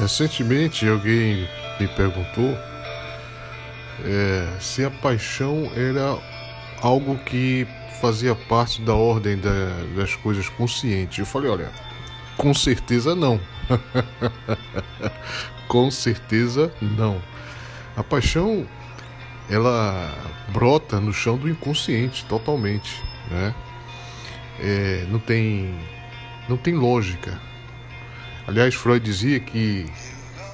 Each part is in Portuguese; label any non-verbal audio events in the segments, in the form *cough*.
Recentemente alguém me perguntou é, se a paixão era algo que fazia parte da ordem da, das coisas conscientes. Eu falei, olha, com certeza não. *laughs* com certeza não. A paixão ela brota no chão do inconsciente totalmente, né? É, não tem não tem lógica. Aliás, Freud dizia que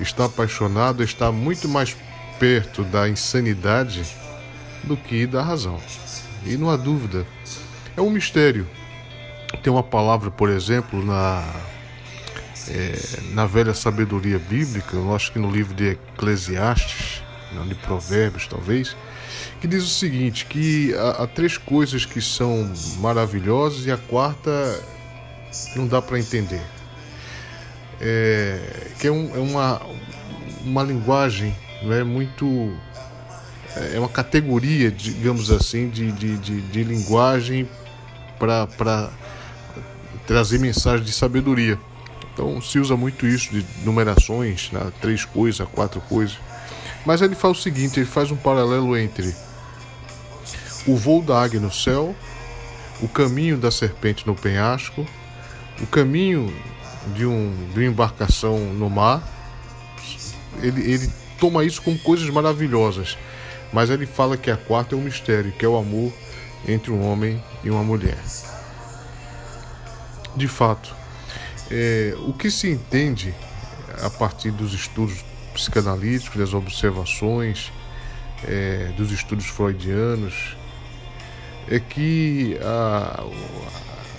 estar apaixonado está muito mais perto da insanidade do que da razão. E não há dúvida, é um mistério. Tem uma palavra, por exemplo, na, é, na velha sabedoria bíblica, eu acho que no livro de Eclesiastes, não, de Provérbios talvez, que diz o seguinte: que há, há três coisas que são maravilhosas e a quarta não dá para entender é, que é, um, é, uma, uma linguagem né, muito. É uma categoria, digamos assim, de, de, de, de linguagem para trazer mensagem de sabedoria. Então se usa muito isso de numerações, né, três coisas, quatro coisas. Mas ele faz o seguinte: ele faz um paralelo entre o voo da águia no céu, o caminho da serpente no penhasco, o caminho de, um, de uma embarcação no mar, ele, ele toma isso como coisas maravilhosas. Mas ele fala que a quarta é um mistério, que é o amor entre um homem e uma mulher. De fato, é, o que se entende a partir dos estudos psicanalíticos, das observações, é, dos estudos freudianos, é que a,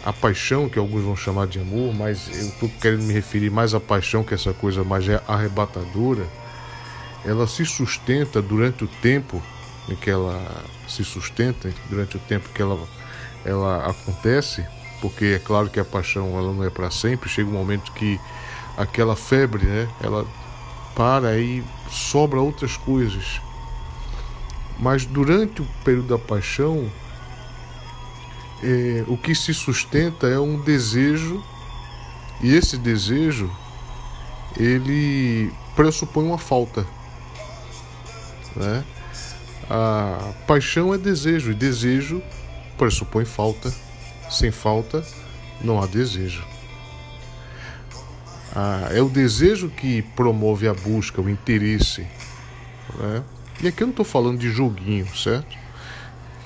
a paixão, que alguns vão chamar de amor, mas eu estou querendo me referir mais à paixão, que é essa coisa mais arrebatadora, ela se sustenta durante o tempo em que ela se sustenta, durante o tempo que ela, ela acontece, porque é claro que a paixão ela não é para sempre, chega um momento que aquela febre, né, ela para e sobra outras coisas. Mas durante o período da paixão, é, o que se sustenta é um desejo, e esse desejo ele pressupõe uma falta. Né? A paixão é desejo, e desejo pressupõe falta. Sem falta, não há desejo. Ah, é o desejo que promove a busca, o interesse. Né? E aqui eu não estou falando de joguinho, certo?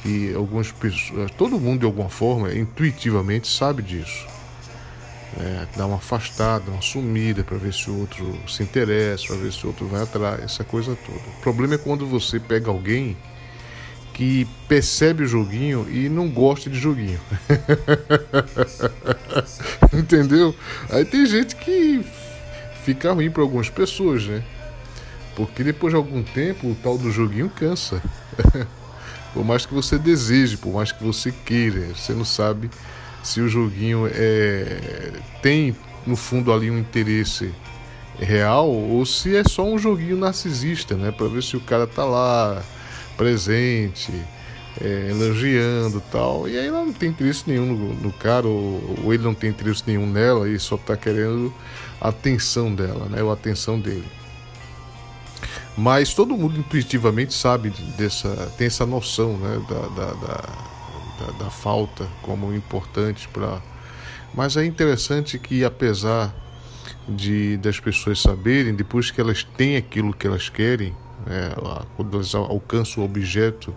Que algumas pessoas, todo mundo de alguma forma, intuitivamente sabe disso. É, dá uma afastada, uma sumida para ver se o outro se interessa, para ver se o outro vai atrás, essa coisa toda. O problema é quando você pega alguém que percebe o joguinho e não gosta de joguinho. *laughs* Entendeu? Aí tem gente que fica ruim para algumas pessoas, né? Porque depois de algum tempo o tal do joguinho cansa. *laughs* Por mais que você deseje, por mais que você queira, você não sabe se o joguinho é, tem no fundo ali um interesse real ou se é só um joguinho narcisista, né? Para ver se o cara tá lá presente, é, elogiando tal. E aí ela não tem interesse nenhum no, no cara, ou, ou, ele não tem interesse nenhum nela e só tá querendo a atenção dela, né? Ou a atenção dele. Mas todo mundo intuitivamente sabe dessa, tem essa noção né, da, da, da, da, da falta como importante para. Mas é interessante que apesar de das pessoas saberem, depois que elas têm aquilo que elas querem, né, quando elas alcançam o objeto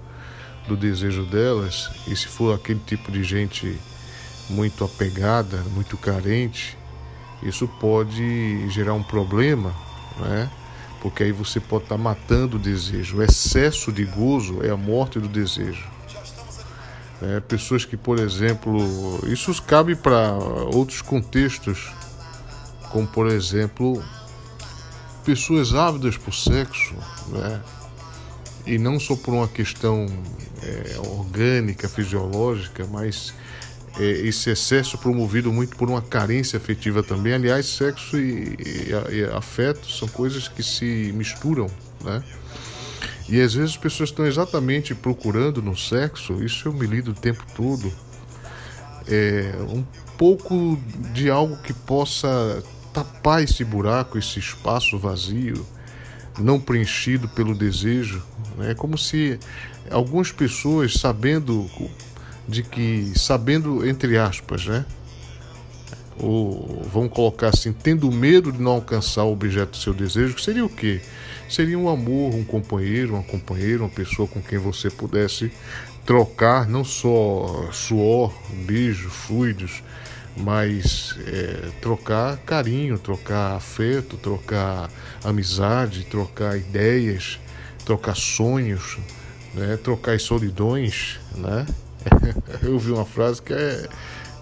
do desejo delas, e se for aquele tipo de gente muito apegada, muito carente, isso pode gerar um problema, né? Porque aí você pode estar tá matando o desejo. O excesso de gozo é a morte do desejo. É, pessoas que, por exemplo, isso cabe para outros contextos, como por exemplo, pessoas ávidas por sexo, né? e não só por uma questão é, orgânica, fisiológica, mas esse excesso promovido muito por uma carência afetiva também. Aliás, sexo e, e, e, afeto são coisas que se misturam, né? E às vezes as pessoas estão exatamente procurando no sexo, isso eu me lido o tempo todo, é, um pouco de algo que possa tapar esse buraco, esse espaço vazio, não preenchido pelo desejo. Né? É como se algumas pessoas, sabendo de que, sabendo entre aspas, né? Ou vamos colocar assim, tendo medo de não alcançar o objeto do seu desejo, seria o quê? Seria um amor, um companheiro, uma companheira, uma pessoa com quem você pudesse trocar não só suor, beijo, fluidos, mas é, trocar carinho, trocar afeto, trocar amizade, trocar ideias, trocar sonhos, né? trocar solidões, né? *laughs* Eu vi uma frase que é,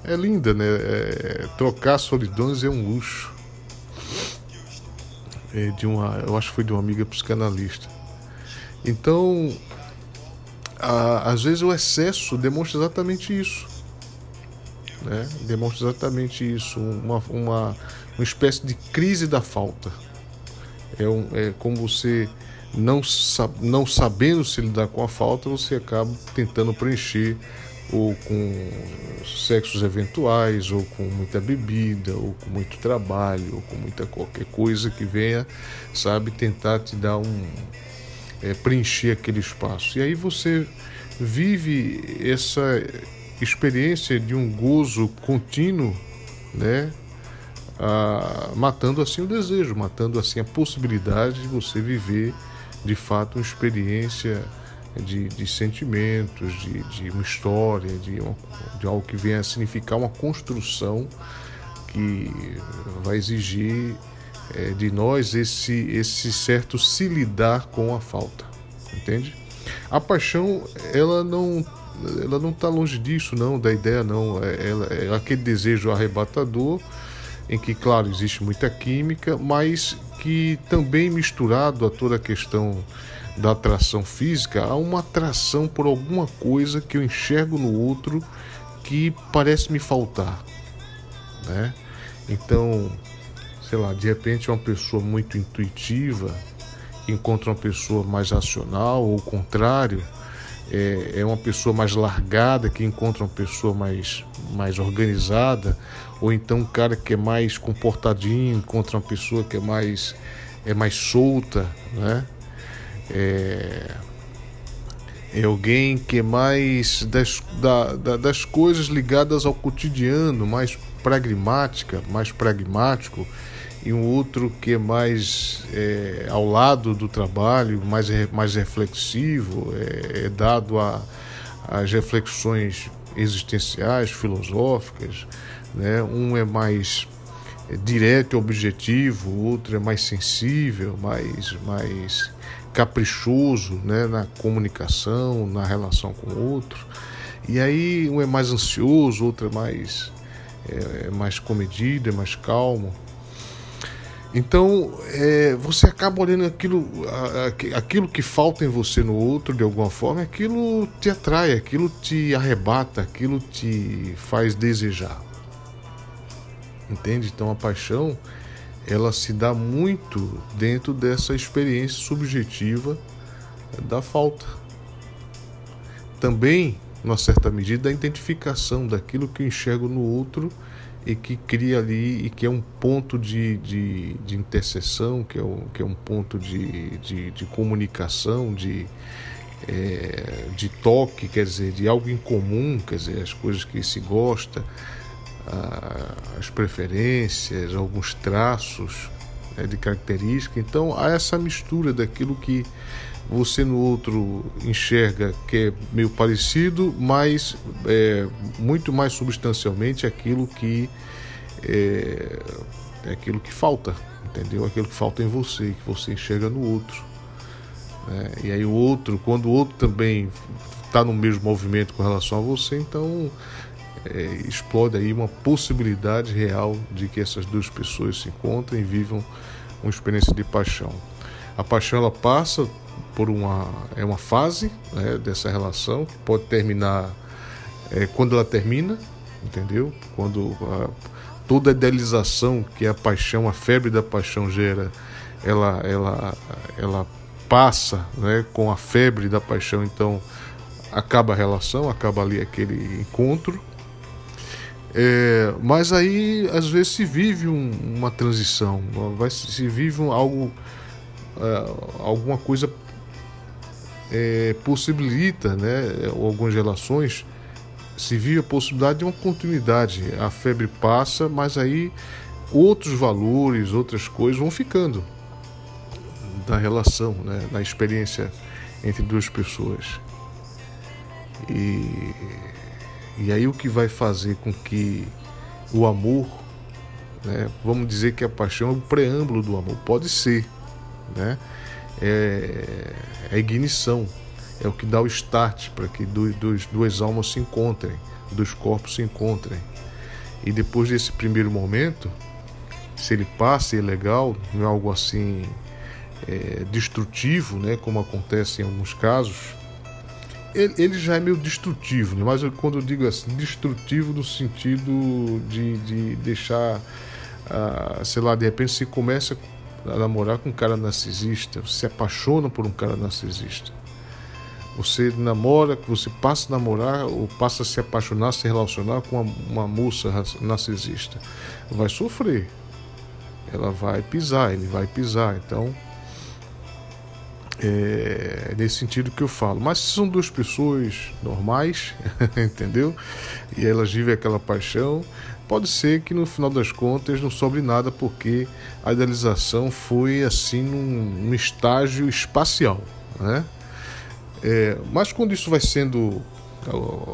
é linda, né? É, trocar solidões é um luxo. É de uma, eu acho que foi de uma amiga psicanalista. Então, a, às vezes o excesso demonstra exatamente isso. Né? Demonstra exatamente isso, uma, uma, uma espécie de crise da falta. É, um, é como você não, não sabendo se lidar com a falta, você acaba tentando preencher ou com sexos eventuais, ou com muita bebida, ou com muito trabalho, ou com muita qualquer coisa que venha, sabe, tentar te dar um. É, preencher aquele espaço. E aí você vive essa experiência de um gozo contínuo, né? Ah, matando assim o desejo, matando assim a possibilidade de você viver de fato uma experiência de, de sentimentos, de, de, uma história, de, uma, de algo que venha a significar uma construção que vai exigir é, de nós esse, esse certo se lidar com a falta, entende? A paixão, ela não ela não está longe disso, não, da ideia, não. É, ela, é aquele desejo arrebatador, em que, claro, existe muita química, mas que também misturado a toda a questão da atração física, há uma atração por alguma coisa que eu enxergo no outro que parece me faltar, né? Então, sei lá, de repente uma pessoa muito intuitiva encontra uma pessoa mais racional ou o contrário, é, é uma pessoa mais largada que encontra uma pessoa mais, mais organizada, ou então um cara que é mais comportadinho encontra uma pessoa que é mais, é mais solta, né? É, é alguém que é mais das, da, da, das coisas ligadas ao cotidiano, mais pragmática, mais pragmático, e um outro que é mais é, ao lado do trabalho, mais, mais reflexivo, é, é dado às reflexões existenciais, filosóficas. Né? Um é mais é, direto e objetivo, o outro é mais sensível, mais, mais caprichoso né? na comunicação, na relação com o outro. E aí um é mais ansioso, outro é mais, é, é mais comedido, é mais calmo. Então, é, você acaba olhando aquilo, aquilo que falta em você no outro de alguma forma, aquilo te atrai, aquilo te arrebata, aquilo te faz desejar. Entende? Então, a paixão, ela se dá muito dentro dessa experiência subjetiva da falta. Também, numa certa medida, a identificação daquilo que eu enxergo no outro e que cria ali e que é um ponto de, de, de interseção, que é, um, que é um ponto de, de, de comunicação, de, é, de toque, quer dizer, de algo em comum, quer dizer, as coisas que se gosta, as preferências, alguns traços né, de característica. Então há essa mistura daquilo que você no outro enxerga que é meio parecido, mas é, muito mais substancialmente aquilo que é, é, aquilo que falta, entendeu? Aquilo que falta em você, que você enxerga no outro. Né? E aí o outro, quando o outro também está no mesmo movimento com relação a você, então é, explode aí uma possibilidade real de que essas duas pessoas se encontrem e vivam uma experiência de paixão. A paixão ela passa por uma é uma fase né, dessa relação que pode terminar é, quando ela termina, entendeu? Quando a, toda a idealização que a paixão, a febre da paixão gera, ela ela ela passa, né, com a febre da paixão, então acaba a relação, acaba ali aquele encontro. É, mas aí às vezes se vive um, uma transição, vai se vive um, algo, é, alguma coisa é, possibilita, né, algumas relações se vive a possibilidade de uma continuidade. A febre passa, mas aí outros valores, outras coisas vão ficando da relação, né, na experiência entre duas pessoas. E, e aí o que vai fazer com que o amor, né, vamos dizer que a paixão é o preâmbulo do amor, pode ser, né, é, é a ignição, é o que dá o start para que dois, dois, duas almas se encontrem, dois corpos se encontrem. E depois desse primeiro momento, se ele passa e é legal, não é algo assim é, destrutivo, né, como acontece em alguns casos, ele, ele já é meio destrutivo, né? mas eu, quando eu digo assim, destrutivo no sentido de, de deixar, ah, sei lá, de repente você começa a namorar com um cara narcisista, você se apaixona por um cara narcisista. Você namora, você passa a namorar ou passa a se apaixonar, se relacionar com uma, uma moça narcisista. Vai sofrer. Ela vai pisar, ele vai pisar. Então, é nesse sentido que eu falo. Mas são duas pessoas normais, *laughs* entendeu? E elas vivem aquela paixão, pode ser que no final das contas não sobre nada, porque a idealização foi assim num, num estágio espacial, né? É, mas quando isso vai sendo.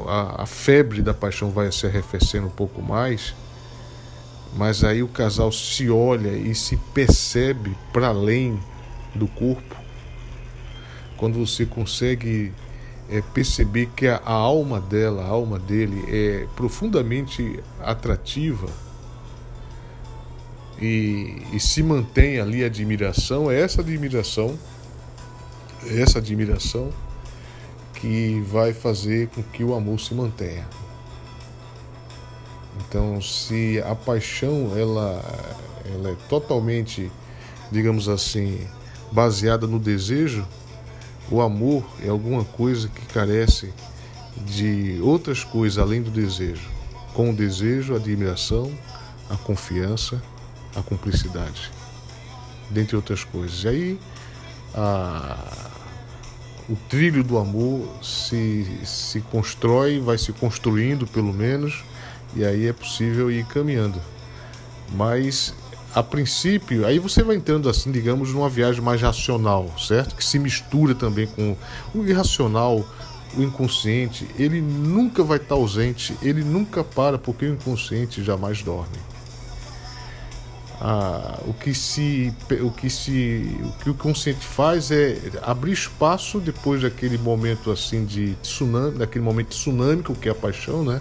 A, a, febre da paixão vai se arrefecendo um pouco mais, mas aí o casal se olha e se percebe para além do corpo. Quando você consegue é, perceber que a, a alma dela, a alma dele é profundamente atrativa e, e se mantém ali a admiração, é essa admiração, é essa admiração que vai fazer com que o amor se mantenha. Então, se a paixão ela, ela é totalmente, digamos assim, baseada no desejo, o amor é alguma coisa que carece de outras coisas além do desejo. Com o desejo, a admiração, a confiança, a cumplicidade, dentre outras coisas. E aí, a o trilho do amor se, se constrói, vai se construindo pelo menos, e aí é possível ir caminhando. Mas a princípio, aí você vai entrando assim, digamos, numa viagem mais racional, certo? Que se mistura também com o irracional, o inconsciente. Ele nunca vai estar ausente, ele nunca para, porque o inconsciente jamais dorme ah, o que se o que se o que o consciente faz é abrir espaço depois daquele momento assim de tsunami, daquele momento tsunâmico que é a paixão, né?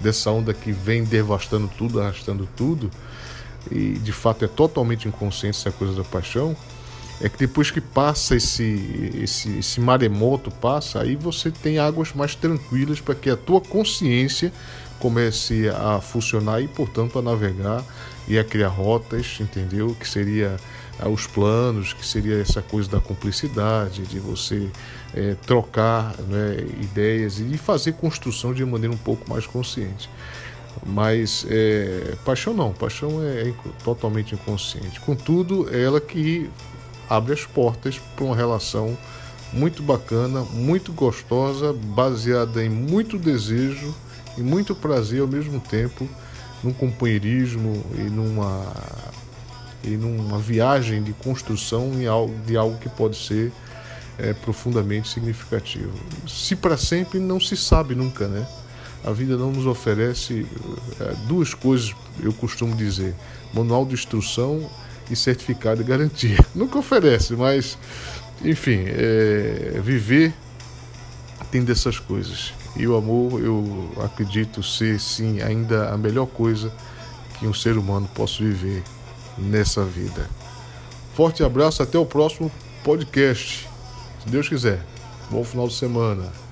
Dessa onda que vem devastando tudo, arrastando tudo e de fato é totalmente inconsciente essa coisa da paixão. É que depois que passa esse, esse, esse maremoto passa, aí você tem águas mais tranquilas para que a tua consciência comece a funcionar e, portanto, a navegar e a criar rotas, entendeu? Que seria ah, os planos, que seria essa coisa da cumplicidade, de você é, trocar né, ideias e fazer construção de maneira um pouco mais consciente. Mas é, paixão não, paixão é, é totalmente inconsciente. Contudo, é ela que abre as portas para uma relação muito bacana, muito gostosa, baseada em muito desejo e muito prazer ao mesmo tempo num companheirismo e numa e numa viagem de construção de algo que pode ser é, profundamente significativo. Se para sempre não se sabe nunca, né? A vida não nos oferece é, duas coisas, eu costumo dizer: manual de instrução e certificado de garantia. *laughs* Nunca oferece, mas enfim, é, viver tem dessas coisas. E o amor, eu acredito ser sim ainda a melhor coisa que um ser humano possa viver nessa vida. Forte abraço, até o próximo podcast. Se Deus quiser. Bom final de semana.